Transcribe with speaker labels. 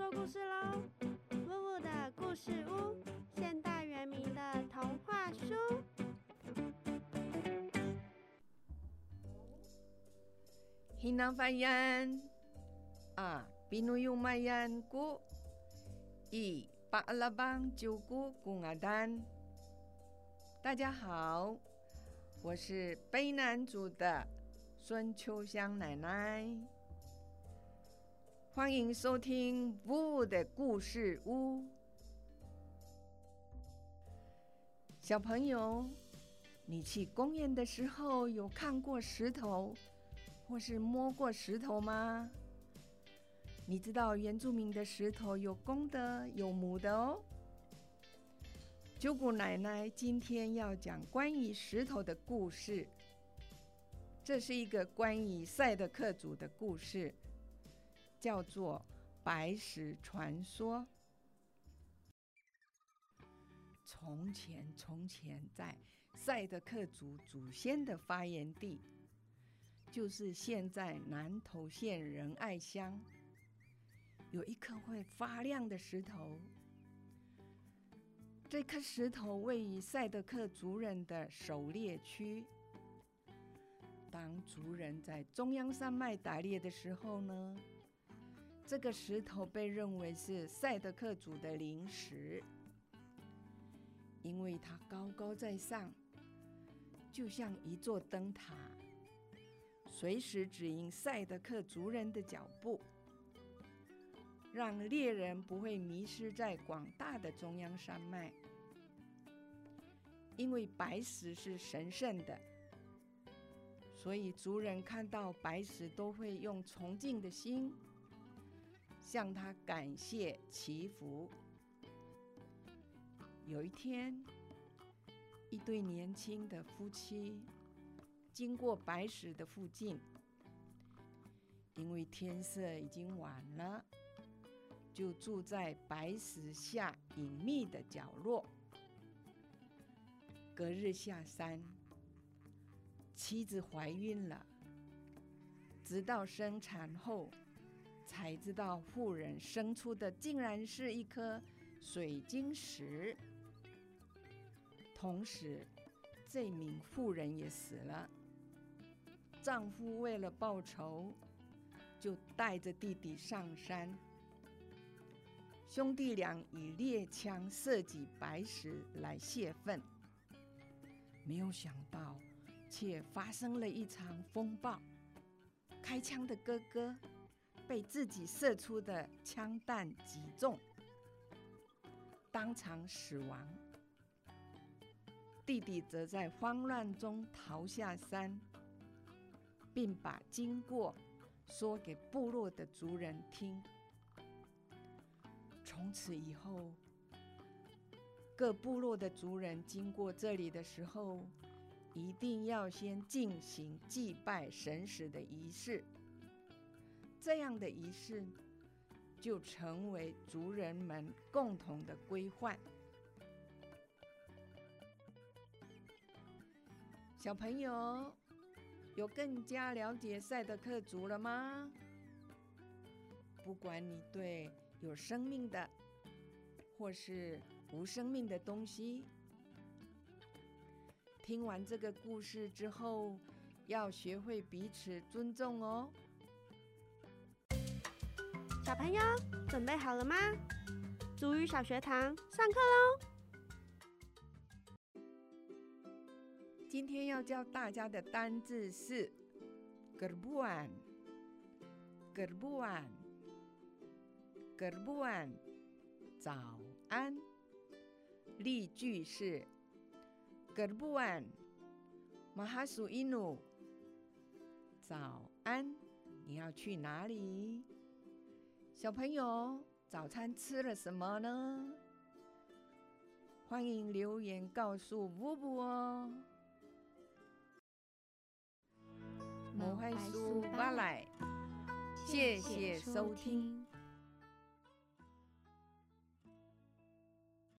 Speaker 1: 说故事喽！呜呜的故事屋，现代原名的童话书。
Speaker 2: Hinafayan ah pinuyumayan ko i p a l a b a n g jugu kungadan。大家好，我是卑南族的孙秋香奶奶，欢迎收听呜呜的故事屋。小朋友，你去公园的时候有看过石头？或是摸过石头吗？你知道原住民的石头有公的，有母的哦。九谷奶奶今天要讲关于石头的故事。这是一个关于赛德克族的故事，叫做《白石传说》。从前，从前，在赛德克族祖先的发源地。就是现在南投县仁爱乡，有一颗会发亮的石头。这颗石头位于赛德克族人的狩猎区。当族人在中央山脉打猎的时候呢，这个石头被认为是赛德克族的灵石，因为它高高在上，就像一座灯塔。随时指引赛德克族人的脚步，让猎人不会迷失在广大的中央山脉。因为白石是神圣的，所以族人看到白石都会用崇敬的心向他感谢祈福。有一天，一对年轻的夫妻。经过白石的附近，因为天色已经晚了，就住在白石下隐秘的角落。隔日下山，妻子怀孕了，直到生产后才知道妇人生出的竟然是一颗水晶石。同时，这名妇人也死了。丈夫为了报仇，就带着弟弟上山。兄弟俩以猎枪射击白石来泄愤，没有想到，却发生了一场风暴。开枪的哥哥被自己射出的枪弹击中，当场死亡。弟弟则在慌乱中逃下山。并把经过说给部落的族人听。从此以后，各部落的族人经过这里的时候，一定要先进行祭拜神石的仪式。这样的仪式就成为族人们共同的规范。小朋友。有更加了解赛德克族了吗？不管你对有生命的或是无生命的东西，听完这个故事之后，要学会彼此尊重哦。
Speaker 1: 小朋友准备好了吗？足语小学堂上课喽！
Speaker 2: 今天要教大家的单字是 “gerbuan”，gerbuan，gerbuan，早安。例句是 “gerbuan”，mahasuinu，早安，你要去哪里？小朋友，早餐吃了什么呢？欢迎留言告诉布布哦。魔幻书我来，谢谢收听。